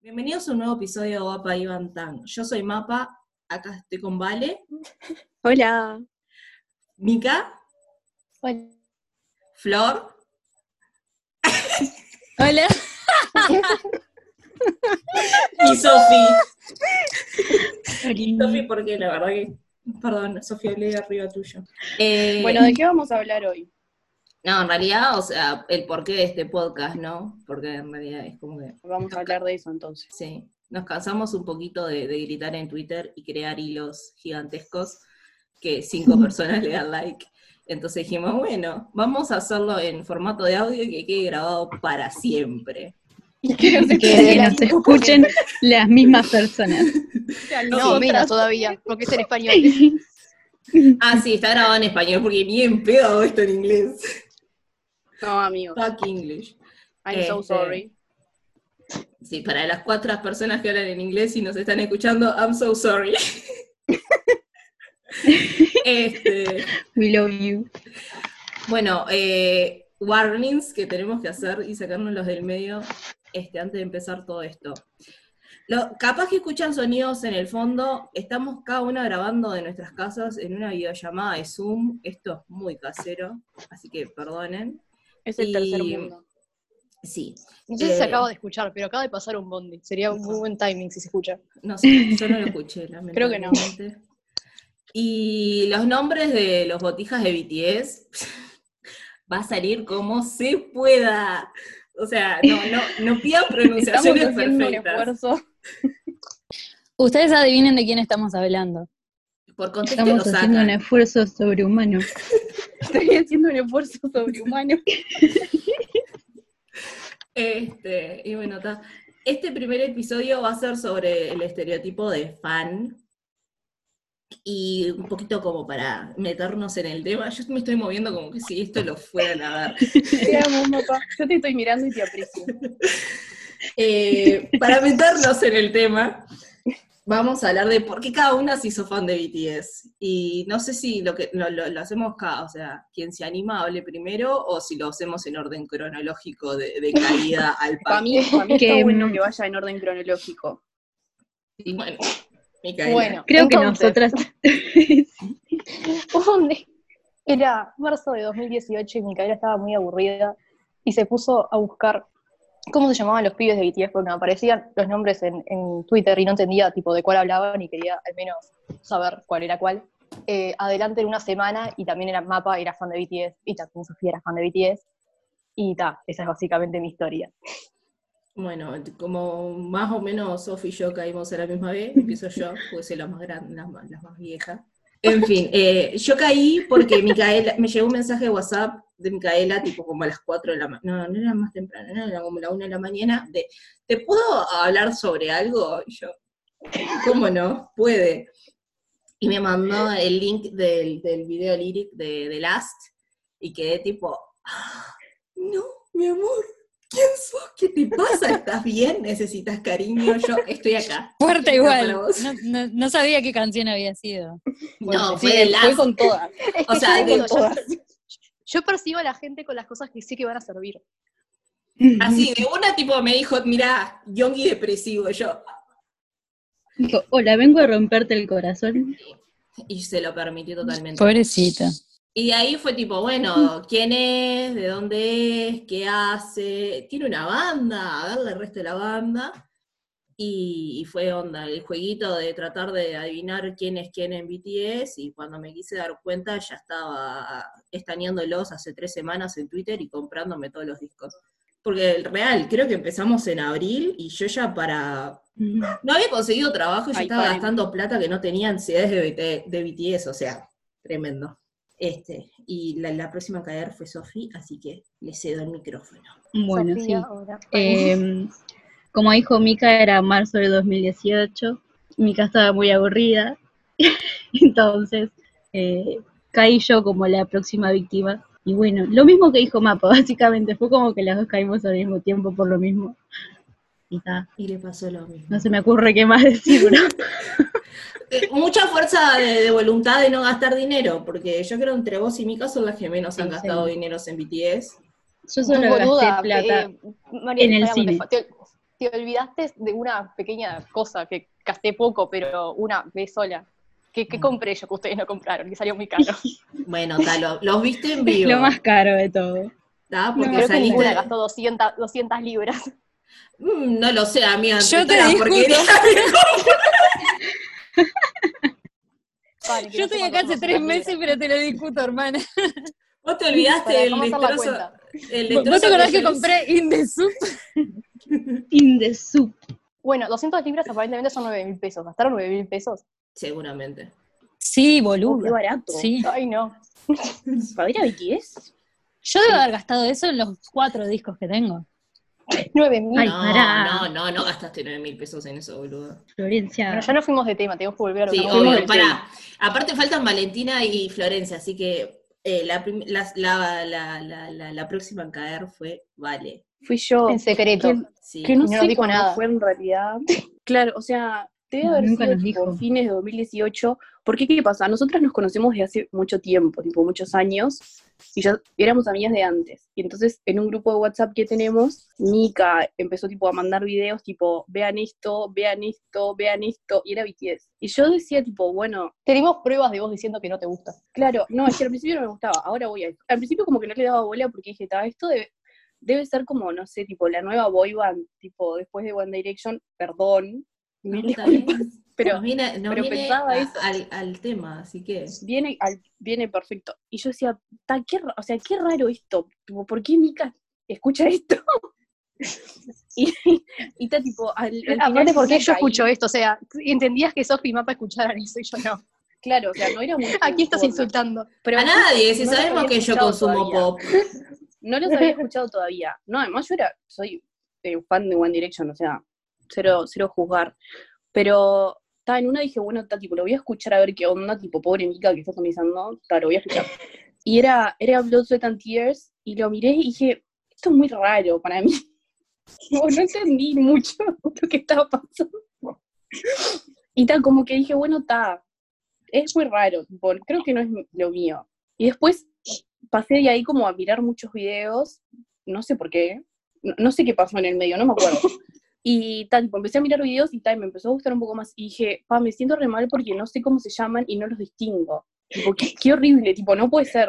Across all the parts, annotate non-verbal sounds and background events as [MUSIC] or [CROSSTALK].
Bienvenidos a un nuevo episodio de Guapa Iván Tan. Yo soy Mapa, acá estoy con Vale, Hola. Mica, Hola. Flor Hola. [LAUGHS] y Sofi. Sofi, porque la verdad que. Perdón, Sofía, hablé arriba tuyo. Eh, Bueno, ¿de qué vamos a hablar hoy? No, en realidad, o sea, el porqué de este podcast, ¿no? Porque en realidad es como que. Vamos a hablar de eso entonces. Sí, nos cansamos un poquito de, de gritar en Twitter y crear hilos gigantescos que cinco [LAUGHS] personas le dan like. Entonces dijimos, bueno, vamos a hacerlo en formato de audio y que quede grabado para siempre. Que se que nos escuchen las mismas personas. No, menos todavía, porque es en español. Ah, sí, está grabado en español porque bien pedo hago esto en inglés. No, amigo. Fuck English. I'm so Este, sorry. Sí, para las cuatro personas que hablan en inglés y nos están escuchando, I'm so sorry. [LAUGHS] este, We love you. bueno, eh, warnings que tenemos que hacer y sacárnoslos del medio este, antes de empezar todo esto. Lo, capaz que escuchan sonidos en el fondo, estamos cada una grabando de nuestras casas en una videollamada de Zoom, esto es muy casero, así que perdonen. Es el y- tercer mundo. Sí, No sé si se eh, acaba de escuchar, pero acaba de pasar un bondi. Sería un muy buen timing si se escucha. No sé, yo no lo escuché, [LAUGHS] Creo que no. lamentablemente. Y los nombres de los botijas de BTS [LAUGHS] va a salir como se pueda. O sea, no, no, no pidan [LAUGHS] Estamos pronunciaciones perfectas. esfuerzo. Ustedes adivinen de quién estamos hablando. Por contexto Estamos lo haciendo un esfuerzo sobrehumano. [LAUGHS] Estoy haciendo un esfuerzo sobrehumano. [LAUGHS] Este, y bueno, ta. Este primer episodio va a ser sobre el estereotipo de fan. Y un poquito como para meternos en el tema. Yo me estoy moviendo como que si esto lo fueran a ver. Te amo, papá. Yo te estoy mirando y te aprecio. [LAUGHS] Eh, para meternos en el tema, vamos a hablar de por qué cada una se hizo fan de BTS. Y no sé si lo, que, lo, lo- lo hacemos cada, o sea, quien se anima hable primero o si lo hacemos en orden cronológico de, de [LAUGHS] caída al Para mí, para mí Que está bueno no- que vaya en orden cronológico. Bueno, Micaela. Bueno, Creo que entonces, nosotras. [LAUGHS] Era marzo de 2018 y Micaela estaba muy aburrida y se puso a buscar cómo se llamaban los pibes de BTS porque me aparecían los nombres en, en Twitter y no entendía tipo de cuál hablaban y quería al menos saber cuál era cuál. Eh, adelante en una semana y también era Mapa, era fan de BTS y también Sofía era fan de BTS. Y ta, esa es básicamente mi historia. Bueno, como más o menos Sofi y yo caímos a la misma vez, empiezo yo, [LAUGHS] porque soy la más grande, la la más vieja. En fin, eh, yo caí porque Micaela, me llegó un mensaje de WhatsApp de Micaela, tipo como a las 4 de la mañana, no, no era más temprano, no, era como la 1 de la mañana, de, ¿te puedo hablar sobre algo? Y yo, ¿cómo no? Puede. Y me mandó el link del, del video lyric de The Last, y quedé tipo, "Ah, no, mi amor, ¿quién sos? ¿Qué te pasa? ¿Estás bien? ¿Necesitas cariño? Yo estoy acá. Fuerte igual. No, no- no sabía qué canción había sido. No, Sí, fue Last. con todas. [LAUGHS] O sea, digo, todas. yo percibo a la gente con las cosas que sé que van a servir. Así, de una tipo me dijo, mira, Yongi depresivo, yo, Dijo, hola, vengo a romperte el corazón. y se lo permitió totalmente. Pobrecita. Y de ahí fue tipo, bueno, [LAUGHS] ¿quién es? ¿De dónde es? ¿Qué hace? Tiene una banda, a verle el resto de la banda. Y, y fue onda, el jueguito de tratar de adivinar quién es quién en BTS. Y cuando me quise dar cuenta, ya estaba estaneándolos hace tres semanas en Twitter y comprándome todos los discos. Porque el real, creo que empezamos en abril y yo ya para. No había conseguido trabajo y yo Ay, estaba paren. gastando plata que no tenía en CDs de, BT de BTS, o sea, tremendo. Este, y la, la próxima a caer fue Sofi, así que le cedo el micrófono. Bueno, Sofía, sí. ahora. Eh, como dijo Mika, era marzo de 2018. Mika estaba muy aburrida. [LAUGHS] Entonces, eh, caí yo como la próxima víctima. Y bueno, lo mismo que dijo Mapa, [LAUGHS] básicamente. Fue como que las dos caímos al mismo tiempo por lo mismo. Y ta, Y le pasó lo mismo. no se me ocurre qué más decir, bro. [LAUGHS] Mucha fuerza de, de voluntad de no gastar dinero, porque yo creo entre vos y Mika son las que menos han Sí, gastado sí. dinero en BTS. Yo solo gasté Boluda, plata. eh, María, en el espera, cine. Te, te olvidaste de una pequeña cosa que gasté poco, pero una vez sola. ¿Qué, qué Mm. compré yo que ustedes no compraron? Que salió muy caro. [LAUGHS] Bueno, ta, lo- los viste en vivo. Lo más caro de todo. ta, Porque No, Creo que saliste. gastó 200, 200 libras. Mm, no lo sé, amiga. Yo te porquería que Vale, Yo estoy acá hace tres 200 meses, pero te lo discuto, hermana. Vos te olvidaste del destrozo. ¿Vos te acordás que compré In the Soup? [LAUGHS] In the soup. Bueno, 200 libras aparentemente son 9 mil pesos. ¿Gastaron 9 mil pesos? Seguramente. Sí, Oh, boludo. qué barato. Sí. Ay, no. ¿Para ir a BTS? Yo debo haber gastado eso en los cuatro discos que tengo. [LAUGHS] 9 mil. Ay, no, no, no, no gastaste 9 mil pesos en eso, boludo. Florencia. Bueno, ya no fuimos de tema, tenemos que volver a lo Sí, obvio, pará. Aparte faltan Valentina y Florencia, así que eh, la, la, la, la, la, la- la próxima en caer fue Vale. Fui yo. En secreto. Que, Sí. que no, no sé dijo cuándo nada. fue en realidad. [LAUGHS] Claro, o sea, debe haber nunca sido tipo dijo. fines de 2018. Porque, ¿qué pasa? Nosotras nos conocemos desde hace mucho tiempo, tipo muchos años, y ya éramos amigas de antes. Y entonces, en un grupo de WhatsApp que tenemos, Mika empezó tipo a mandar videos tipo, vean esto, vean esto, vean esto, y era BTS. Y yo decía tipo, bueno, Tenemos pruebas de vos diciendo que no te gusta. Claro, no, es que al principio no me gustaba, ahora voy a. Al principio como que no le daba bola porque dije, "Ta, esto debe, debe ser como, no sé, tipo la nueva boy band, tipo después de One Direction, perdón, No, mil está bien. disculpas, [LAUGHS] pero nos viene, nos pero viene pensaba a- eso. al, al tema, así que. viene, al- viene perfecto. Y yo decía, "Ta, qué, ra- o sea, qué raro esto, ¿por qué Mika escucha esto? [LAUGHS] y, y está tipo, al, al final Aparte, ¿por qué yo escucho esto? O sea, entendías que Sofi y Mapa escucharan eso y yo no. Claro, o sea, no era muy [LAUGHS] Aquí estás insultando. Pero a nadie, si no sabemos que yo consumo todavía. pop. No los había escuchado todavía. No, además yo era, soy eh, fan de One Direction, o sea, cero, cero juzgar. Pero estaba en una dije, bueno, está tipo, lo voy a escuchar a ver qué onda, tipo, pobre Mika que está comenzando, está, lo voy a escuchar. [LAUGHS] Y era, era Blood, Sweat and Tears, y lo miré y dije, esto es muy raro para mí. [LAUGHS] Tipo, no entendí mucho [LAUGHS] lo que estaba pasando. Y tal, como que dije, bueno, está, es muy raro, tipo, creo que no es lo mío. Y después pasé de ahí como a mirar muchos videos, no sé por qué, no, no sé qué pasó en el medio, no me acuerdo. Y tal, tipo, empecé a mirar videos y tal, me empezó a gustar un poco más. Y dije, pa, me siento re mal porque no sé cómo se llaman y no los distingo. Tipo, qué, qué horrible, tipo, no puede ser.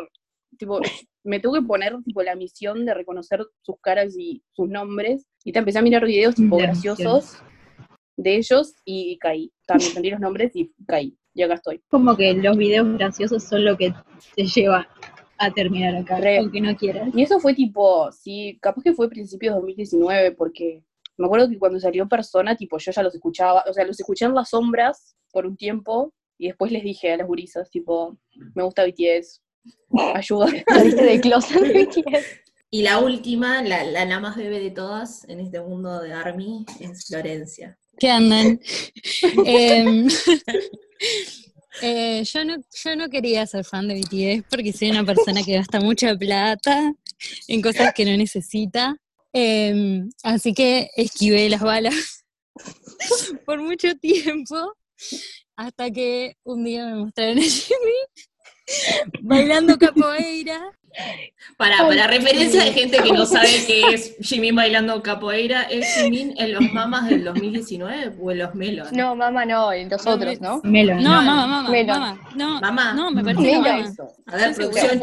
Tipo, me tengo que poner, tipo, la misión de reconocer sus caras y sus nombres. Y te empecé a mirar videos, tipo, La graciosos de ellos y caí. También entendí los nombres y caí. Y acá estoy. Como que los videos graciosos son lo que te lleva a terminar acá, Re. aunque no quieras. Y eso fue tipo, sí, capaz que fue principios de 2019, porque me acuerdo que cuando salió Persona, tipo, yo ya los escuchaba, o sea, los escuché en las sombras por un tiempo, y después les dije a las gurisas, tipo, me gusta BTS, ayuda. [LAUGHS] Saliste de closet de BTS. Y la última, la, la, la más bebé de todas en este mundo de Army, es Florencia. ¿Qué andan? [LAUGHS] Em, [LAUGHS] eh, yo, no, yo no quería ser fan de BTS porque soy una persona que gasta mucha plata en cosas que no necesita. Em, así que esquivé las balas [LAUGHS] por mucho tiempo hasta que un día me mostraron a Jimmy [LAUGHS] bailando capoeira. Para, para referencia de gente que no sabe qué es Jimin bailando capoeira, ¿es Jimin en los mamas del 2019 o en los Melon? No, mamá, no, y los otros, ¿no? Melon. No, mamá, mamá, Melon. mamá. No, Mamá. no, me parece mamá. A ver, producción.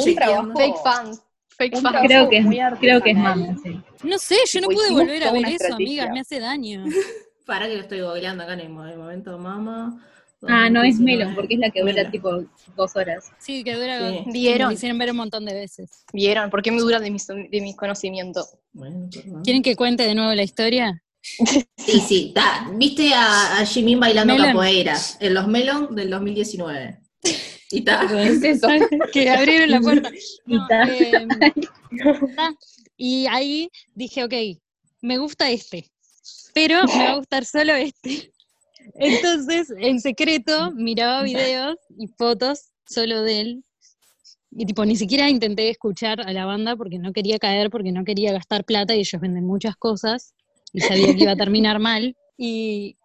Fake fans. Fake fans. Creo que creo que es mama, sí. No sé, yo no pude volver a ver eso, estrategia. amiga, me hace daño. [LAUGHS] Para que lo estoy googleando acá en el mo- en el momento, mamá. Ah, no es 2019. Melon, porque es la que dura tipo dos horas. Sí, que dura. Sí. Me ¿Vieron? lo hicieron ver un montón de veces. ¿Vieron? ¿Por qué me duran de mis, de mis conocimientos? Bueno, perdón. ¿Quieren que cuente de nuevo la historia? [LAUGHS] Sí, sí, ta. ¿Viste a, a Jimin bailando Melon. capoeira en los Melon del 2019? Y ta. Es eso. [LAUGHS] que abrieron la puerta. Y No, ta. em, ta. Y ahí dije, ok, me gusta este, pero me va a gustar solo este. [LAUGHS] Entonces, en secreto, miraba videos y fotos solo de él. Y tipo, ni siquiera intenté escuchar a la banda porque no quería caer, porque no quería gastar plata y ellos venden muchas cosas y sabía que iba a terminar mal. Y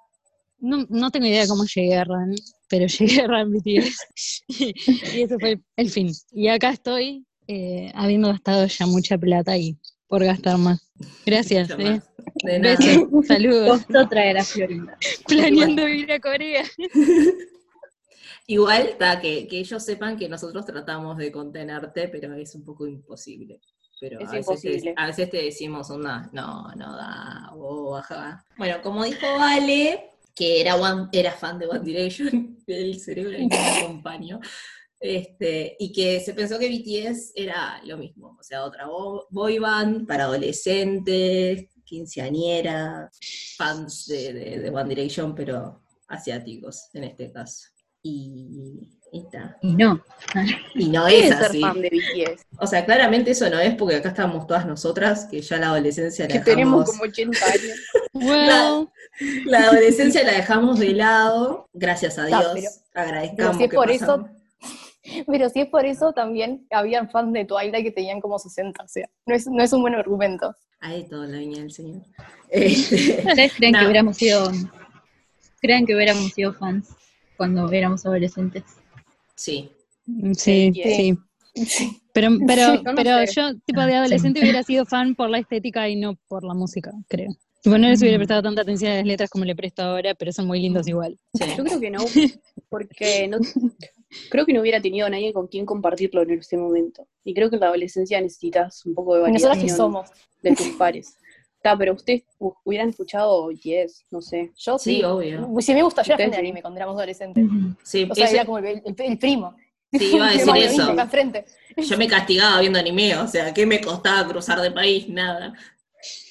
no, no tengo idea de cómo llegué a Ran, pero [LAUGHS] llegué a Ran BTS. [LAUGHS] y ese fue el fin. Y acá estoy, eh, habiendo gastado ya mucha plata y por gastar más. Gracias, Mucho eh. más. De nada. Besos, [LAUGHS] saludos. Costó traer a Florinda. Planeando ir a Corea. [LAUGHS] Igual, ta, que, que ellos sepan que nosotros tratamos de contenerte, pero es un poco imposible. Pero Es a, veces te, imposible. a veces te decimos, onda, no, no da, o baja. Bueno, como dijo Vale, que era, one- era fan de One Direction, [LAUGHS] el cerebro no me acompañó, este, y que se pensó que BTS era lo mismo, o sea, otra bo- boy band para adolescentes, quinceañeras, fans de, de- de One Direction, pero asiáticos en este caso. Y, y. Y no. Y no ¿Qué es así. fan de BTS? O sea, claramente eso no es porque acá estamos todas nosotras, que ya la adolescencia la Que dejamos, tenemos como 80 años. [LAUGHS] Well, la adolescencia la dejamos de lado, gracias a Dios, pero- agradezcamos es que por pasamos. [LAUGHS] Pero si es por eso, también habían fans de Twilight que tenían como 60, o sea, no es, no es un buen argumento. Hay todo la viña del Señor. ¿Ustedes creen No. que hubiéramos sido creen que hubiéramos sido fans cuando éramos adolescentes? sí, sí, Sí. sí. Pero, pero, no pero sé. yo, tipo, de sí. adolescente hubiera sido fan por la estética y no por la música, creo. Tipo, no les hubiera prestado tanta atención a las letras como le presto ahora, pero son muy lindos igual. sí. Yo creo que no, [LAUGHS] porque no, creo que no hubiera tenido a nadie con quien compartirlo en ese momento. Y creo que en la adolescencia necesitas un poco de ¿Y nosotras validación somos? de tus pares. Está, pero ustedes hu- hubieran escuchado Yes, no sé. Yo Sí, sí. obvio. Si me gusta, yo era fan de anime cuando éramos adolescentes. Sí, O sea, era como el, el- el primo. Sí, iba a [LAUGHS] decir eso. yo me castigaba viendo anime, o sea, ¿qué me costaba cruzar de país? Nada.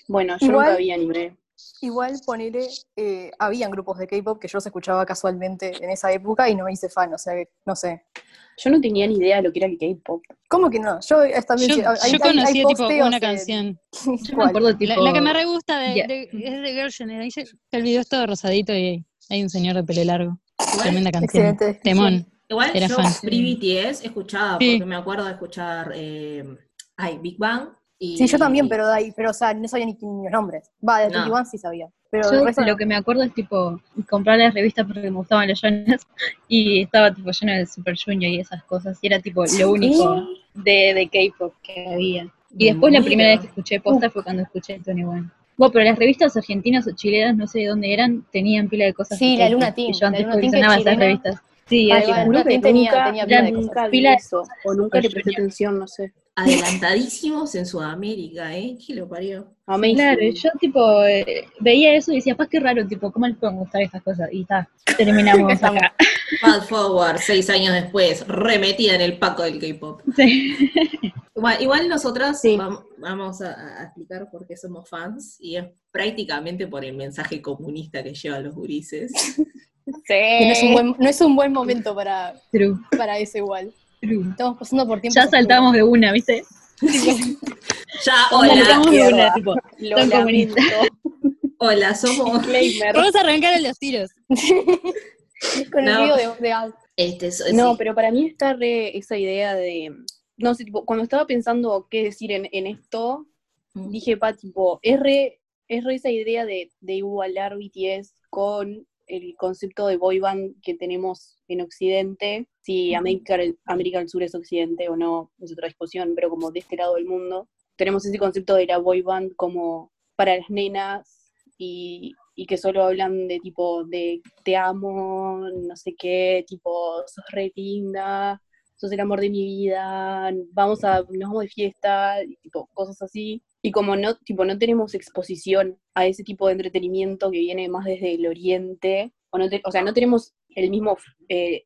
Bueno, yo Igual- nunca vi anime. Igual, ponele, eh, habían grupos de K-pop que yo los escuchaba casualmente en esa época y no me hice fan, o sea, que, no sé. Yo no tenía ni idea de lo que era el K-pop. ¿Cómo que no? Yo hasta Yo, yo conocí tipo una canción. [LAUGHS] Yo me ¿Cuál? acuerdo tipo La, la que me re gusta de, de- es de Girl Generation. El video es todo rosadito y hay un señor de pelo largo. Tremenda canción. Excelente. Temón. Igual Era yo fan. pre-BTS escuchaba, Sí. porque me acuerdo de escuchar eh, ay, Big Bang. Y, Sí, yo también, pero de ahí, pero o sea, no sabía ni, ni los nombres. Va, de No. 21 sí sabía. Pero Yo resto lo no. que me acuerdo es tipo comprar las revistas porque me gustaban los Jonas [LAUGHS] y estaba tipo lleno de Super Junior y esas cosas y era tipo lo único de, de K-pop que había. Y después la primera vez que escuché posta fue cuando escuché Tony One. Bueno, pero las revistas argentinas o chilenas, no sé de dónde eran, tenían pila de cosas. Sí, la Luna y Team, yo la antes Luna coleccionaba esas revistas. Sí, Ah, Luna Juro que tenía- nunca, tenía pila de nunca vi eso, o nunca le presté atención, no sé. Adelantadísimos en Sudamérica, ¿eh? ¿Qué lo parió? Amazing. Claro, yo tipo eh, veía eso y decía, pues qué raro, tipo, ¿cómo les pueden gustar estas cosas? Y está, terminamos [LAUGHS] acá. Fast forward, seis años después, remetida en el paco del K-pop. [LAUGHS] Sí. Igual, igual nosotras Sí. vamos a, a explicar por qué somos fans, y es prácticamente por el mensaje comunista que llevan los gurises. No es un buen, no es un buen momento para, True, para eso igual. true. Estamos pasando por tiempos Ya saltamos de una, ¿viste? [LAUGHS] Ya, Saltamos hola, de una, mierda. tipo, Lo lamento. comunista. hola, somos... Vamos a arrancar a los tiros. [LAUGHS] Con el No. video de, de Al. Este, so- No, sí. pero para mí está re esa idea de, no sé, tipo, cuando estaba pensando qué decir en, en esto, Mm. dije, pa, tipo, es re, es re esa idea de, de igualar BTS con el concepto de boy band que tenemos en Occidente, si América, del- América del Sur es Occidente o no, es otra discusión, pero como de este lado del mundo, tenemos ese concepto de la boy band como para las nenas y, y que solo hablan de tipo de te amo, no sé qué, tipo sos re linda, sos el amor de mi vida, vamos a, nos vamos de fiesta, y tipo cosas así. Y como no, tipo, no tenemos exposición a ese tipo de entretenimiento que viene más desde el oriente, o, no te- o sea, no tenemos el mismo, eh,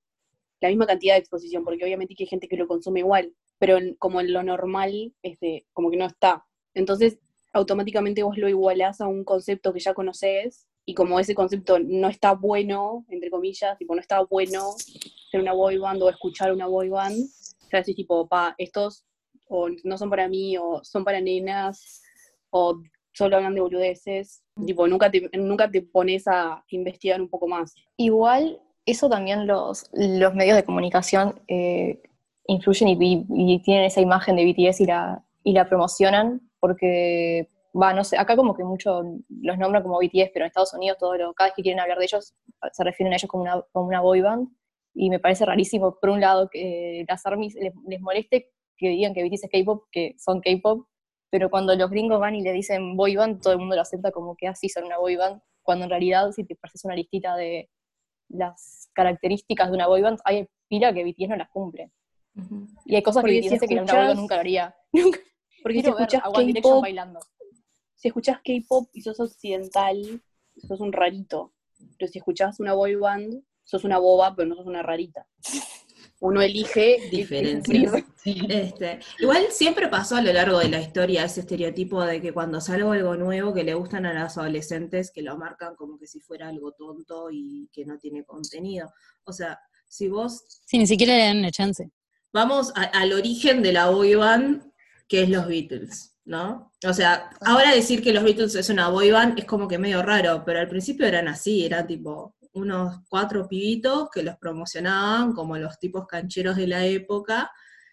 la misma cantidad de exposición, porque obviamente hay gente que lo consume igual, pero en- como en lo normal, este, como que no está. Entonces, automáticamente vos lo igualás a un concepto que ya conoces, y como ese concepto no está bueno, entre comillas, tipo, no está bueno ser una boy band o escuchar una boy band, ya decís tipo, pa, estos o no son para mí, o son para nenas, o solo hablan de boludeces, tipo, nunca te, nunca te pones a investigar un poco más. Igual, eso también los, los medios de comunicación eh, influyen y, y- y tienen esa imagen de BTS y la, y la promocionan, porque, va, no sé, acá como que mucho los nombran como BTS, pero en Estados Unidos todo lo, cada vez que quieren hablar de ellos se refieren a ellos como una, como una boy band, y me parece rarísimo, por un lado, que las ARMYs les, les moleste que digan que BTS es K-pop, que son K-pop, pero cuando los gringos van y le dicen boy band, todo el mundo lo acepta como que así son una boy band, cuando en realidad si te pareces una listita de las características de una boy band, hay pila que BTS no las cumple. Y hay cosas Porque que si BTS que una boy band nunca lo haría. [LAUGHS] Porque si Direction K-pop, bailando. si escuchás K-pop y sos occidental, sos un rarito. Pero si escuchás una boy band, sos una boba, pero no sos una rarita. [LAUGHS] Uno elige Diferencias. [LAUGHS] Este, igual siempre pasó a lo largo de la historia ese estereotipo de que cuando sale algo nuevo que le gustan a las adolescentes, que lo marcan como que si fuera algo tonto y que no tiene contenido. O sea, si vos Sí, ni siquiera le dan una chance. vamos a- al origen de la boy band, que es los Beatles, ¿no? O sea, ahora decir que los Beatles es una boy band es como que medio raro, pero al principio eran así, eran tipo unos cuatro pibitos que los promocionaban como los tipos cancheros de la época,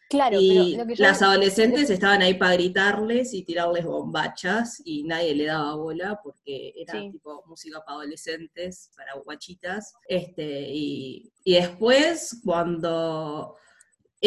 Claro, y pero lo que yo- las adolescentes estaban ahí para gritarles y tirarles bombachas y nadie le daba bola porque era Sí. tipo música para adolescentes, para guachitas. Este, y, y después, cuando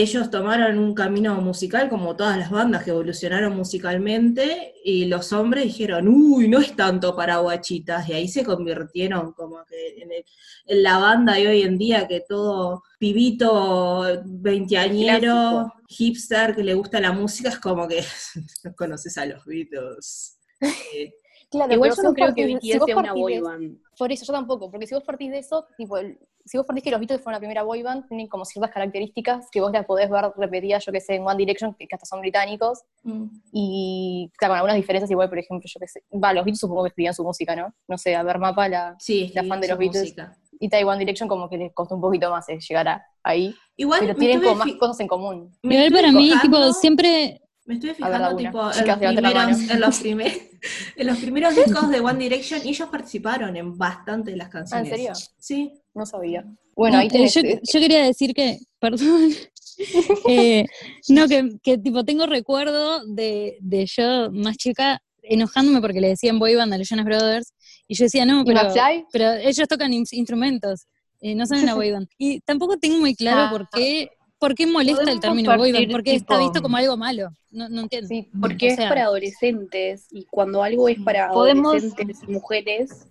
ellos tomaron un camino musical, como todas las bandas que evolucionaron musicalmente, y los hombres dijeron, uy, no es tanto para guachitas, y ahí se convirtieron como que en, el- en la banda de hoy en día, que todo pibito veinteañero, hipster, que le gusta la música, es como que [LAUGHS] no conoces a los Beatles. [LAUGHS] Claro, Igual yo no creo que BTS sea una partís boy de- band. Por eso, yo tampoco, porque si vos partís de eso, tipo, si vos partís que los Beatles fueron la primera boy band, tienen como ciertas características que vos las podés ver repetidas, yo que sé, en One Direction, que, que hasta son británicos, y claro, con algunas diferencias igual, por ejemplo, yo que sé, va, los Beatles supongo que escribían su música, ¿no? No sé, a ver, Mapa, la, Sí, La fan de los Beatles. música. y One Direction como que les costó un poquito más eh, llegar a, ahí, Igual pero tienen como más cosas en común. Igual para mí, tipo, siempre Me ver, fijando, tipo, en, los la primeros, en, los primer- [LAUGHS] en los primeros discos de One Direction, y ellos participaron en bastante de las canciones. Ah, serio? Sí. No sabía. Bueno, No, ahí tenés, yo, eh, yo quería decir que, [LAUGHS] perdón, [LAUGHS] eh, no, que, que, tipo tengo recuerdo de, de yo más chica enojándome porque le decían boy band a los Jonas Brothers y yo decía, no, ¿y pero, pero ellos tocan ins- instrumentos, eh, no son una boy band. Y tampoco tengo muy claro Ah. por qué, por qué molesta el término boy band, partir, porque está tipo, visto como algo malo, no, no entiendo. Sí, Porque O es para adolescentes y cuando algo es para Podemos- adolescentes y mujeres,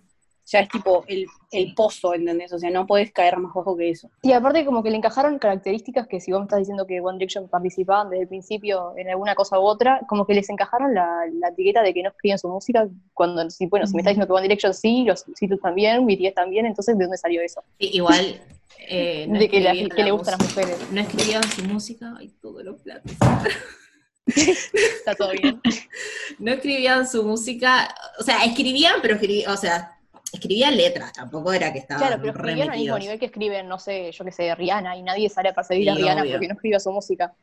ya es tipo el, el pozo, ¿entendés? O sea, no puedes caer más bajo que eso. Y aparte como que le encajaron características que si vos me estás diciendo que One Direction participaban desde el principio en alguna cosa u otra, como que les encajaron la, la etiqueta de que no escriben su música, cuando, si, bueno, si me estás diciendo que One Direction sí, los Beatles también, BTS también, entonces ¿de dónde salió eso? Igual. [LAUGHS] eh, no de que, la- escribían le gustan las mujeres. No escribían su música, ay, todos los platos. [LAUGHS] Está todo bien. [LAUGHS] No escribían su música, o sea, escribían, pero escribían, o sea, escribían letras, tampoco era que estaban Claro, pero escribían al mismo nivel que escriben, no sé, yo que sé, Rihanna, y nadie sale a perseguir a Sí, Rihanna obvio. porque no escriba su música.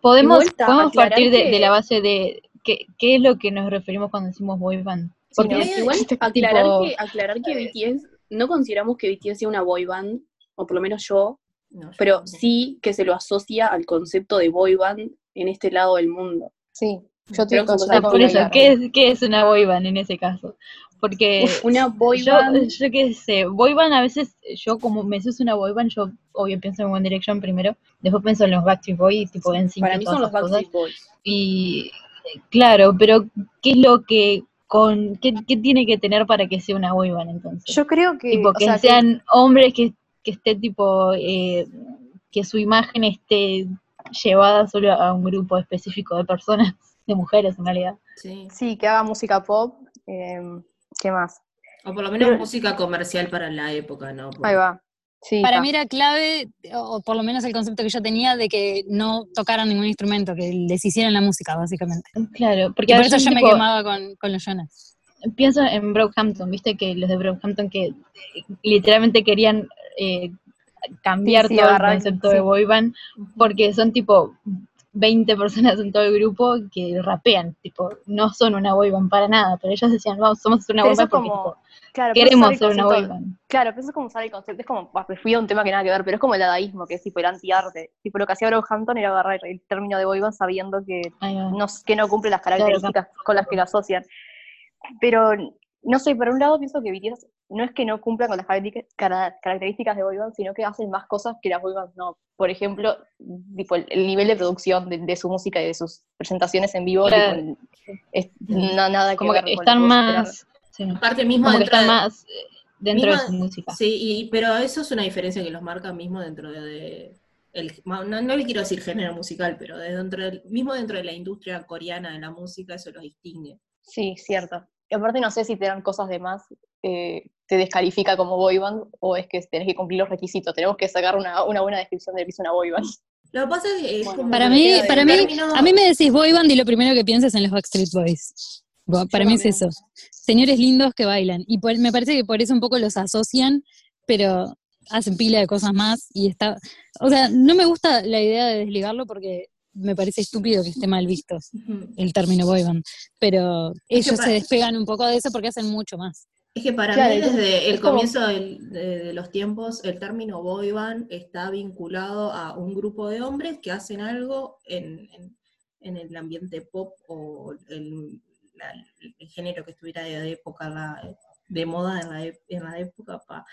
Podemos, vuelta, podemos partir de, que- de la base de qué, qué es lo que nos referimos cuando decimos boy band. Porque no, medio- Igual tipo- aclarar, que, aclarar que BTS, no consideramos que BTS sea una boy band, o por lo menos yo, No, yo pero tampoco. sí que se lo asocia al concepto de boy band en este lado del mundo. Sí, yo estoy por eso. ¿qué es, ¿qué es una boy band en ese caso? Porque Una boy yo, band, yo qué sé, boy band a veces, yo como me es una boy band, yo obvio pienso en One Direction primero, después pienso en los Backstreet Boys, tipo en para mí son los Backstreet Boys. Y claro, pero ¿qué es lo que con qué, qué tiene que tener para que sea una boy band entonces? Yo creo que, tipo o que sea, que- sean hombres que, que esté tipo eh, que su imagen esté llevada solo a un grupo específico de personas, de mujeres en realidad. Sí. sí, que haga música pop, eh, ¿qué más? O por lo menos Pero- música comercial para la época, ¿no? Porque- Ahí va. Sí, Para está. mí era clave, o por lo menos el concepto que yo tenía, de que no tocaran ningún instrumento, que les hicieran la música, básicamente. Claro, Y porque por eso yo me quemaba con, con los Jonas. pienso en Brockhampton, viste que los de Brockhampton que literalmente querían eh, cambiar Sí, sí, todo el concepto sí. de boy band porque son tipo 20 personas en todo el grupo que rapean, tipo, no son una boy band para nada, pero ellos decían, vamos, somos una Pero boy eso band porque como- tipo, Claro, queremos ser una concepto- boy band. Claro, pero eso es como usar el concepto, es como, bah, me fui a un tema que nada que ver, pero es como el dadaísmo, que es tipo el antiarte. Tipo lo que hacía Brockhampton era agarrar el término de boy band sabiendo que no, que no cumple las características con las que lo asocian. Pero, no sé, por un lado pienso que BTS no es que no cumplan con las características- cara- características de boy band, sino que hacen más cosas que las boy bands no. Por ejemplo, tipo, el, el nivel de producción de, de su música y de sus presentaciones en vivo, Claro. tipo, es na- nada Como que están más. sí, Aparte mismo como que dentro están de- más eh, dentro misma- de su música. Sí, y, pero eso es una diferencia que los marca mismo dentro de, el, no, no le quiero decir género musical, pero de dentro del, mismo dentro de la industria coreana de la música eso los distingue. Sí, cierto. Y aparte no sé si te dan cosas de más, eh, te descalifica como boy band, o es que tenés que cumplir los requisitos. Tenemos que sacar una, una buena descripción de lo que es una boy band. Lo que pasa es que es Bueno, como Para mí, para mí, término- a mí me decís boy band y lo primero que piensas en los Backstreet Boys. Bo- Para mí es eso. Señores lindos que bailan. Y por- me parece que por eso un poco los asocian, pero hacen pila de cosas más y está... O sea, no me gusta la idea de desligarlo porque me parece estúpido que esté mal visto el término boy band. Pero ellos se despegan un poco de eso porque hacen mucho más. Es que para Claro, mí es- desde el como- comienzo del- de, de los tiempos el término boy band está vinculado a un grupo de hombres que hacen algo en, en- en el ambiente pop o el, la- el género que estuviera de época, la- de moda en la, e- en la época, pa,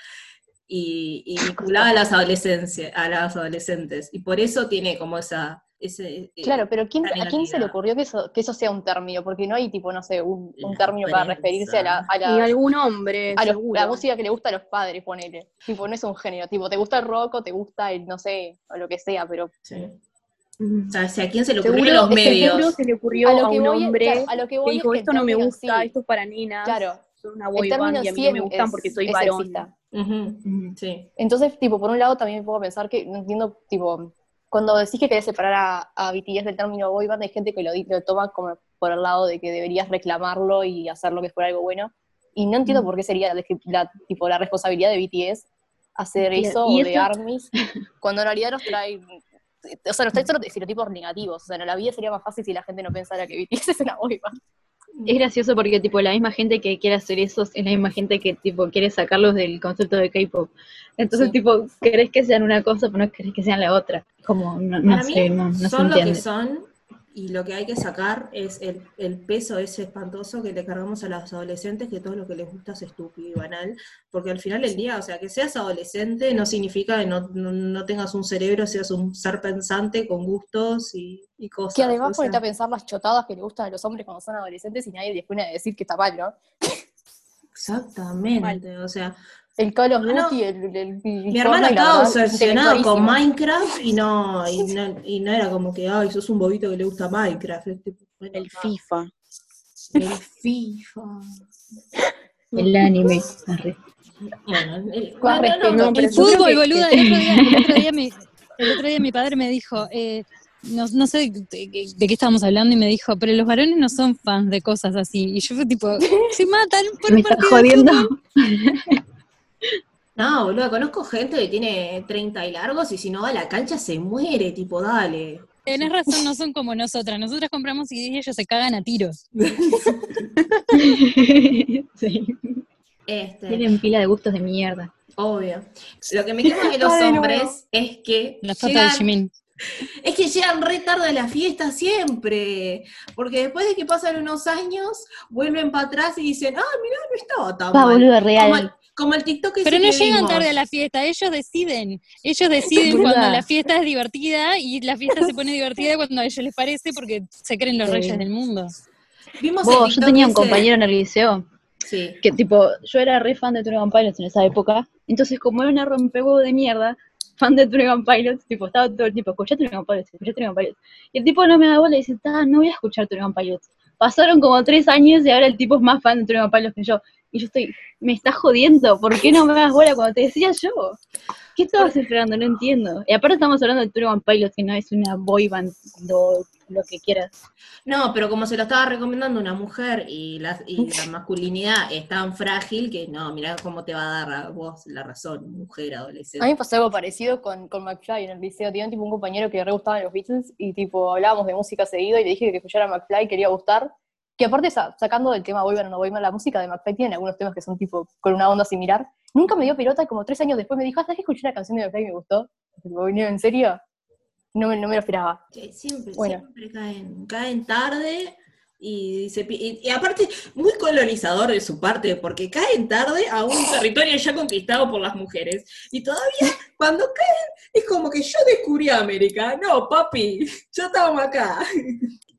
y, y vinculada a las adolescencias, a las adolescentes. Y por eso tiene como esa ese, eh, Claro, pero ¿quién, ¿a quién se le ocurrió que eso, que eso sea un término? Porque no hay, tipo, no sé, un, término para referirse a la, a Y la, algún hombre, a los- la música que le gusta a los padres, ponele. Tipo, no es un género. Tipo, te gusta el rock o te gusta el, no sé, o lo que sea, pero sí. Mm. O sea, si a quién se le ocurrió Seguro, los [LAUGHS] es que medios. se le ocurrió a lo que un voy es- hombre claro, a lo que que voy es dijo, que el esto no me gusta, sí- esto es para nenas, Claro, soy una boy band y a mí no me es- gustan es- porque soy es varón. Sí. Entonces, tipo, por un lado también puedo pensar que, no entiendo, tipo, cuando decís que querés separar a, a BTS del término boy band, hay gente que lo, toma como por el lado de que deberías reclamarlo y hacerlo que fuera algo bueno. Y no entiendo Mm. por qué sería la, la- tipo, la responsabilidad de BTS hacer Y- eso y o de ARMYs, [LAUGHS] cuando en realidad nos trae, o sea, nos trae solo estereotipos negativos. O sea, en la vida sería más fácil si la gente no pensara que BTS es una boy band. Es gracioso porque tipo la misma gente que quiere hacer eso es la misma gente que tipo quiere sacarlos del concepto de K-pop. Entonces Sí. tipo querés que sean una cosa pero no querés que sean la otra. Como no, sé, no, no se son lo que son y lo que hay que sacar es el, el peso ese espantoso que le cargamos a los adolescentes, que todo lo que les gusta es estúpido y banal, porque al final del día, o sea, que seas adolescente no significa que no, no- no tengas un cerebro, seas un ser pensante con gustos y, y cosas. Que además o sea, ponete a pensar las chotadas que le gustan a los hombres cuando son adolescentes y nadie les pone a decir que está mal, ¿no? Exactamente, o sea, El Call of Bueno, Duty, el, el, el mi hermano estaba obsesionado con. Minecraft y no, y no, y no era como que, ay, sos un bobito que le gusta Minecraft. El. FIFA. El FIFA. [LAUGHS] El anime. Bueno, el, no, fútbol, boluda. El otro día, el otro día, mi, el otro día mi padre me dijo, eh, no, no sé de, de- de qué estábamos hablando, y me dijo, pero los varones no son fans de cosas así. Y yo fue tipo, se matan por Me un estás jodiendo. [LAUGHS] No, boludo, conozco gente que tiene 30 y largos y si no va a la cancha se muere, tipo, dale. Tenés razón, no son como nosotras. Nosotras compramos y ellos se cagan a tiros. [LAUGHS] sí. Este, Tienen pila de gustos de mierda. obvio. Lo que me quema de los Ay, no. hombres es que La foto de llegan, Jimin. [LAUGHS] es que llegan re tarde a la fiesta siempre. Porque después de que pasan unos años, vuelven para atrás y dicen, ah, mirá, no estaba tan Pa, mal. boludo, real. Como el TikTok Pero no llegan vimos. tarde a la fiesta, ellos deciden. Ellos deciden cuando la fiesta es divertida y la fiesta se pone divertida [LAUGHS] cuando a ellos les parece porque se creen los Sí. reyes del mundo. Vimos Vos, yo tenía un ese- compañero en el liceo Sí. que tipo, yo era re fan de Twenty Pilots en esa época, entonces como era una rompehuevo de mierda, fan de Twenty Pilots, tipo, estaba todo el tiempo, escuchá Twenty Pilots, escuchá Twenty Pilots, y el tipo no me da bola y dice, "Ta, no voy a escuchar Twenty Pilots. Pasaron como tres años y ahora el tipo es más fan de Twenty Pilots que yo, y yo estoy, me estás jodiendo, ¿por qué no me das bola cuando te decía yo? ¿Qué estabas esperando? No entiendo. Y aparte estamos hablando de Twenty Pilots, que no es una boy band, lo, lo que quieras. No, pero como se lo estaba recomendando una mujer y la, y la masculinidad es tan frágil que no, mirá cómo te va a dar a vos la razón, mujer A mí adolescente. me pasó algo parecido con, con McFly en el liceo. Tenía tipo un compañero que le re gustaban los Beatles y tipo hablábamos de música seguido y le dije que escuchara McFly, quería gustar. Que aparte, sa- sacando del tema Boyman o no Boyman, la música de McFly tiene algunos temas que son tipo con una onda similar. Nunca me dio pelota y como tres años después me dijo, ¿sabes que escuché una canción de McFly y me gustó? Tipo, "No, ¿En serio? No me, no me lo esperaba. Que siempre, Bueno. siempre caen, caen tarde Y, se y- y aparte, muy colonizador de su parte, porque caen tarde a un [LAUGHS] territorio ya conquistado por las mujeres. Y todavía, cuando caen, es como que yo descubrí América. No, papi, ya estamos acá.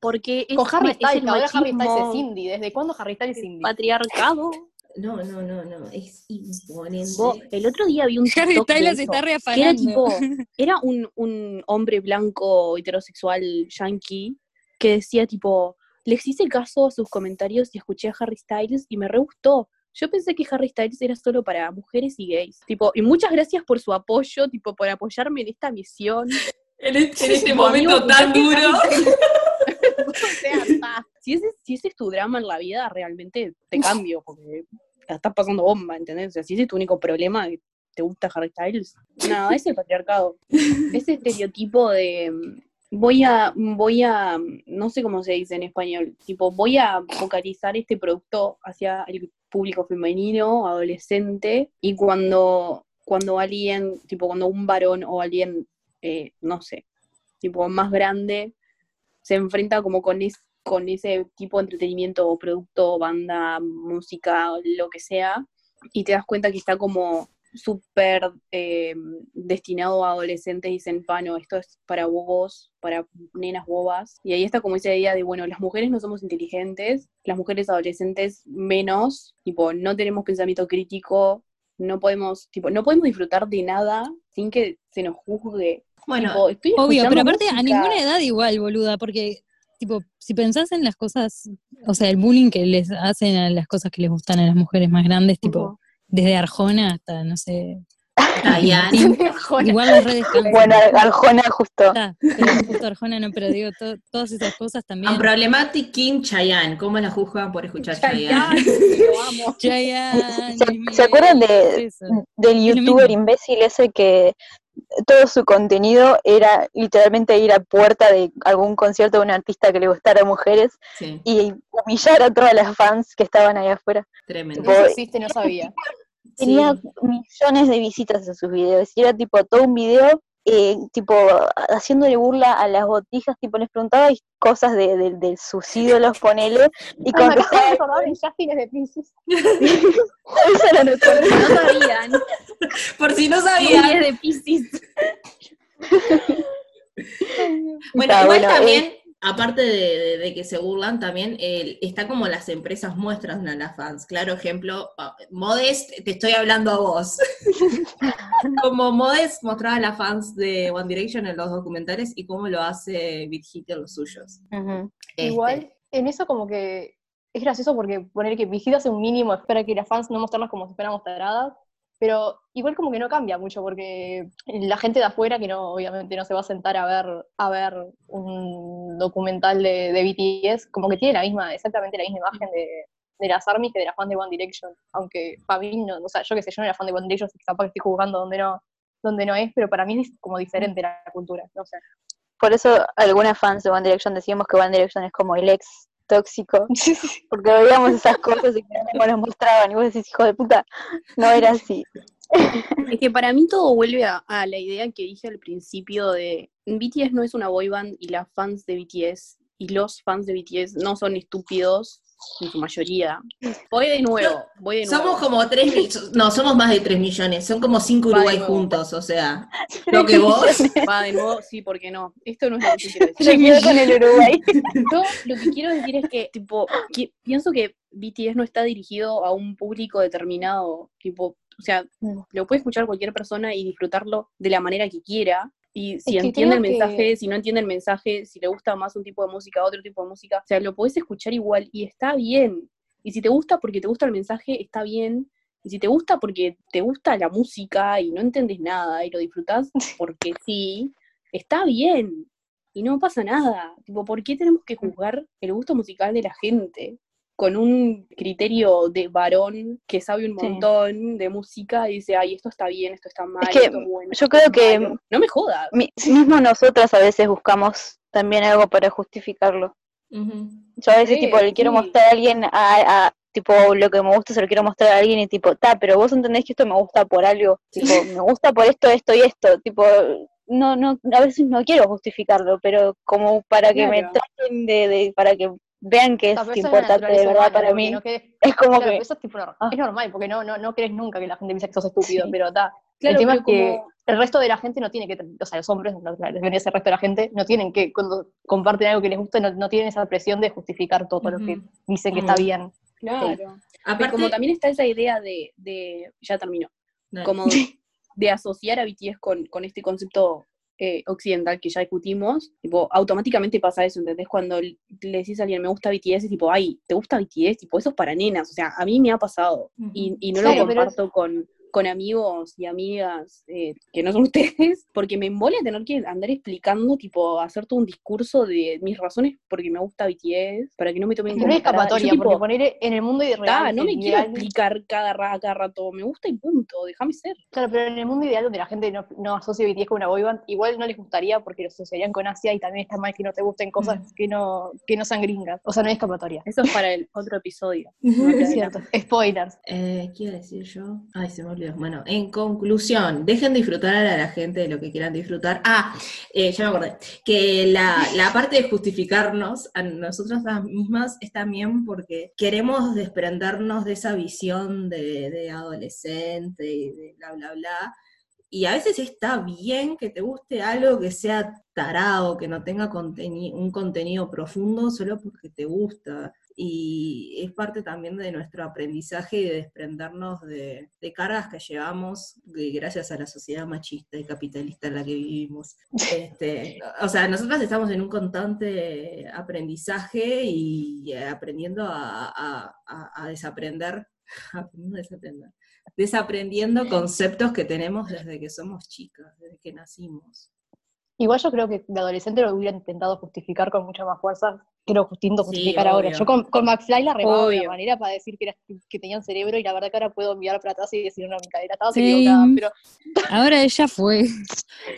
Porque es, Con Harry es Styles, ahora Harry Styles es Cindy. ¿Desde cuándo Harry Styles es Cindy? patriarcado. No, no, no, no, es imponente. El otro día vi un Harry TikTok de Styles se eso, está que era reafanando. tipo, era un, un hombre blanco heterosexual yankee que decía tipo, les hice caso a sus comentarios y escuché a Harry Styles y me re gustó. Yo pensé que Harry Styles era solo para mujeres y gays. Tipo, y muchas gracias por su apoyo, tipo, por apoyarme en esta misión. [LAUGHS] En este, en este momento amigo, tan duro. [LAUGHS] [LAUGHS] O sea, si ese, si ese es tu drama en la vida, realmente te cambio, porque la estás pasando bomba, ¿entendés? O sea, si ese es tu único problema, te gusta Harry Styles, no, es el patriarcado. Ese estereotipo de mm, voy a, voy a, no sé cómo se dice en español, tipo, voy a focalizar este producto hacia el público femenino, adolescente, y cuando, cuando alguien, tipo, cuando un varón o alguien, eh, no sé, tipo, más grande, se enfrenta como con, es- con ese tipo de entretenimiento producto, banda, música, lo que sea, y te das cuenta que está como súper eh, destinado a adolescentes, dicen, pano, esto es para bobos, para nenas bobas, y ahí está como esa idea de, bueno, las mujeres no somos inteligentes, las mujeres adolescentes menos, tipo, no tenemos pensamiento crítico, no podemos, tipo, no podemos disfrutar de nada sin que se nos juzgue. Bueno, Tipo, estoy Obvio, pero aparte a ninguna edad igual, boluda, porque, tipo, si pensás en las cosas, o sea, el bullying que les hacen a las cosas que les gustan a las mujeres más grandes, tipo. Desde Arjona hasta, no sé, Chayanne. igual las redes cansan. Bueno, Arjona justo. Pero justo Arjona no, pero digo, to- todas esas cosas también. Unproblematic King Chayanne. ¿Cómo la juzgan por escuchar Chayanne, Chayanne? ¿Se, acuerdan de, es del youtuber imbécil ese que todo su contenido era literalmente ir a puerta de algún concierto de un artista que le gustara a mujeres Sí, y humillar a todas las fans que estaban ahí afuera? tremendo. Tipo, Eso existe, no sabía. Tenía Sí. millones de visitas a sus videos y era tipo todo un video eh, tipo haciéndole burla a las botijas, tipo les preguntaba y cosas de, de- de sus ídolos, ponele, y Ay, me acabo de de Justin es de Pisces. [LAUGHS] eso era nuestro- No sabían. Por si no sabían. de Piscis. Bueno, Está igual bueno, también, aparte de, de- de que se burlan, también eh, está como las empresas muestran a las fans. Claro ejemplo, Modest, te estoy hablando a vos. [LAUGHS] como Modest mostraba a las fans de One Direction en los documentales y cómo lo hace Big Hit en los suyos. Este, Igual, en eso como que es gracioso porque poner que Vigil hace un mínimo, espera que las fans no mostrarlas como si fueran mostradas, pero igual como que no cambia mucho porque la gente de afuera que no, obviamente no se va a sentar a ver, a ver un documental de, de BTS, como que tiene la misma, exactamente la misma imagen de, de las ARMY que de la fan de One Direction, aunque para mí no, o sea, yo que sé, yo no era fan de One Direction, capaz que estoy jugando donde no, donde no es, pero para mí es como diferente la cultura, no sé. Por eso algunas fans de One Direction decíamos que One Direction es como el ex tóxico, [LAUGHS] porque veíamos esas cosas y que no nos mostraban, y vos decís, hijo de puta, no era así. [LAUGHS] Es que para mí todo vuelve a, a la idea que dije al principio de BTS no es una boy band y las fans de BTS y los fans de BTS no son estúpidos en su mayoría. Voy de nuevo, voy de nuevo. Somos como 3 millones, no, somos más de 3 millones, son como 5 Va de Uruguay juntos, o sea, [LAUGHS] lo que vos... [LAUGHS] Va de nuevo, sí, ¿por qué no? Esto no es lo que quiero decir. Yo quedo con el Uruguay. [LAUGHS] Yo lo que quiero decir es que, tipo, que- pienso que BTS no está dirigido a un público determinado, tipo, o sea, Mm. lo puede escuchar cualquier persona y disfrutarlo de la manera que quiera. Y si Es que entiende el que- mensaje, si no entiende el mensaje, si le gusta más un tipo de música, otro tipo de música, o sea, lo podés escuchar igual y está bien. Y si te gusta porque te gusta el mensaje, está bien. Y si te gusta porque te gusta la música y no entendés nada y lo disfrutás [LAUGHS] porque sí, está bien. Y no pasa nada. Tipo, ¿por qué tenemos que juzgar el gusto musical de la gente? Con un criterio de varón que sabe un Sí. montón de música y dice, ay, esto está bien, esto está mal, que esto es bueno. yo creo que- malo". No me jodas. Mi- mismo nosotras a veces buscamos también algo para justificarlo. Yo a veces Sí, tipo le quiero sí. mostrar a alguien a, a- tipo lo que me gusta se lo quiero mostrar a alguien y tipo, ta, pero vos entendés que esto me gusta por algo, [LAUGHS] tipo, me gusta por esto, esto y esto, tipo, no, no, a veces no quiero justificarlo, pero como para que me traten de, de- para que vean que es importante de naturaleza verdad humana, para mí. no querés- Es como claro, que eso es, tipo Ah. es normal, porque no, no, no crees nunca que la gente piensa que sos estúpido, Sí. pero está. Claro, el tema es que como- el resto de la gente no tiene que, o sea, los hombres, no, claro, el resto de la gente, no tienen que, cuando comparten algo que les gusta, no, no tienen esa presión de justificar todo lo que dicen que está bien. Claro. Pero Aparte, como también está esa idea de, de ya terminó, como [LAUGHS] de asociar a BTS con, con este concepto eh, occidental que ya discutimos, tipo, automáticamente pasa eso, ¿entendés? Cuando le decís a alguien, me gusta BTS, es tipo, ay, ¿te gusta BTS? Tipo, eso es para nenas, o sea, a mí me ha pasado, y, y no Claro, lo es- comparto con, con amigos y amigas eh, que no son [LAUGHS] ustedes, porque me embola tener que andar explicando, tipo, hacer todo un discurso de mis razones porque me gusta BTS, para que no me tomen Es no. Yo, escapatoria, tipo, porque poner en el mundo "Ta, ideal. no me el quiero ideal- explicar cada, cada rato, me gusta y punto, déjame ser. Claro, pero en el mundo ideal donde la gente no, no asocia BTS con una boyband, igual no les gustaría porque lo asociarían con Asia y también está mal que no te gusten cosas que no, que no sean gringas. O sea, no hay escapatoria. Eso es para el otro episodio. [LAUGHS] Es cierto. Spoilers. Eh, ¿Qué iba a decir yo? Ay, se me olvidó. Bueno, en conclusión, dejen disfrutar a la gente de lo que quieran disfrutar. Ah, eh, ya me acordé. Que la, la parte de justificarnos a nosotras mismas es también porque queremos desprendernos de esa visión de, de adolescente y de bla, bla, bla. Y a veces está bien que te guste algo que sea tarado, que no tenga un contenido profundo solo porque te gusta. Y es parte también de nuestro aprendizaje y de desprendernos de, de cargas que llevamos gracias a la sociedad machista y capitalista en la que vivimos. [LAUGHS] Este, o sea, nosotros estamos en un constante aprendizaje y aprendiendo a, a- a- a desaprender, [LAUGHS] aprendiendo a desaprender, desaprendiendo conceptos que tenemos desde que somos chicas, desde que nacimos. Igual yo creo que de adolescente lo hubiera intentado justificar con mucha más fuerza que lo intento Sí, justificar ahora. obvio. Yo con, con McFly la remaba de una manera para decir que, era, que tenía un cerebro y la verdad que ahora puedo mirar para atrás y decir, no, mi cadera estaba Sí. equivocada, pero Ahora ella fue.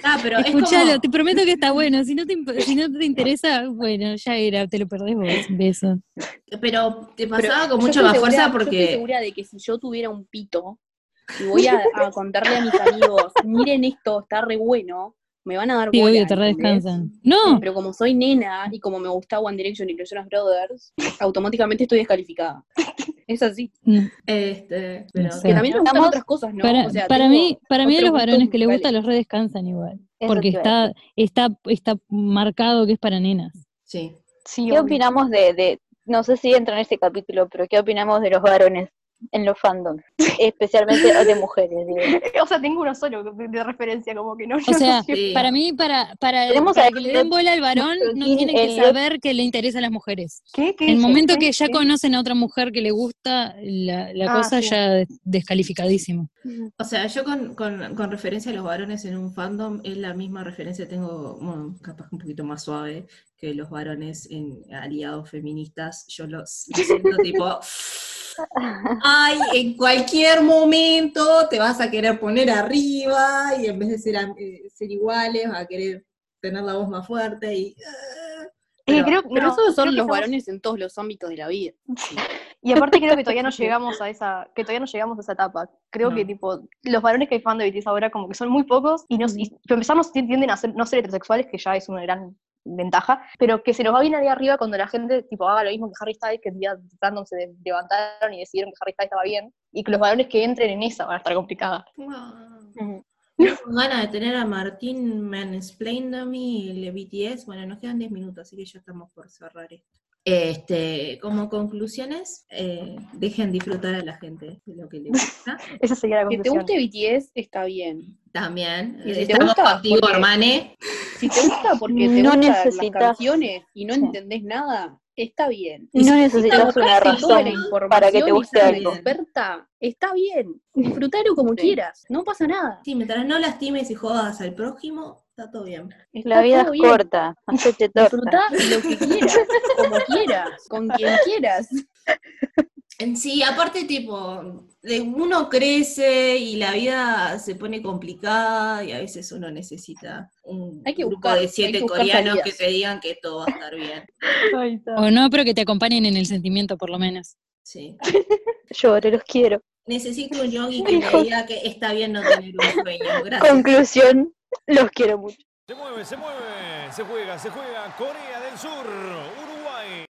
Ah, pero es Escuchalo, como- te prometo que está bueno. Si no te, si no te interesa, bueno, ya era, te lo perdés vos. Beso. pero te Pero pasaba con estoy más segura- fuerza Yo estoy porque... segura de que si yo tuviera un pito y voy a, a contarle a mis amigos, miren esto, está re bueno, me van a dar Sí, bola, obvio, te redescansan. No, Pero como soy nena y como me gusta One Direction y los Jonas Brothers, automáticamente estoy descalificada. [LAUGHS] Es así. no. Este, pero sé. Que también me gustan otras cosas, ¿no? para, O sea, para mí, para mí los varones que les gusta los redescansan igual. Eso Porque está, está, está marcado que es para nenas. sí. sí, ¿Qué obvio. opinamos de, de, no sé si entra en este capítulo, pero qué opinamos de los varones en los fandoms? Especialmente de mujeres, digo. [LAUGHS] O sea, tengo uno solo de, referencia, como que no. O sea, Sí. para mí, para, para, para que le den bola al varón, no tienen que saber que le interesa a las mujeres. ¿Qué? ¿Qué En el momento ¿Qué? que ya conocen a otra mujer que le gusta, la, la Ah, cosa sí. ya des- descalificadísimo. O sea, yo con, con- con referencia a los varones en un fandom es la misma referencia, tengo, bueno, capaz un poquito más suave que los varones en aliados feministas. Yo los, los siento tipo, [LAUGHS] ay, en cualquier momento te vas a querer poner arriba y en vez de ser, eh, ser iguales vas a querer tener la voz más fuerte y... ah. Pero- creo, Pero no, esos son creo los estamos- varones en todos los ámbitos de la vida. Y aparte creo que todavía no llegamos a esa, que todavía no llegamos a esa etapa. Creo No. que tipo, los varones que hay fan de BTS ahora como que son muy pocos y, nos, y nos tienden a ser, no ser heterosexuales, que ya es una gran ventaja, pero que se nos va bien ahí arriba cuando la gente tipo haga lo mismo que Harry Styles, que el día random se levantaron y decidieron que Harry Styles estaba bien, y que los varones que entren en esa van a estar complicadas. Wow. Con ganas de tener a Martín mansplained y el BTS. Bueno, nos quedan 10 minutos, así que ya estamos por cerrar esto. Este, como conclusiones, eh, dejen disfrutar a la gente de lo que les gusta. [LAUGHS] Esa sería la Que te conclusión. guste BTS está bien. También, Y si te estamos gusta, contigo, porque- hermane. Si te gusta porque te No gustan las canciones y no Sí. entendés nada, está bien. No necesitas una razón para que te y guste algo. experta, está bien. Disfrutalo como Sí. quieras, no pasa nada. Sí, mientras no lastimes y jodas al prójimo, está todo bien. Está La vida es bien. corta, hacete torta. Disfrutá lo que quieras, como quieras, con quien quieras. En Sí, aparte, tipo, de uno crece y la vida se pone complicada y a veces uno necesita un Hay que grupo buscar- de hay siete que coreanos que te digan que todo va a estar bien. O no, pero que te acompañen en el sentimiento, por lo menos. Sí. [LAUGHS] Lloro, los quiero. Necesito un yogi [LAUGHS] que me diga que está bien no tener un sueño. Gracias. Conclusión, los quiero mucho. Se mueve, se mueve, se juega, se juega. Corea del Sur,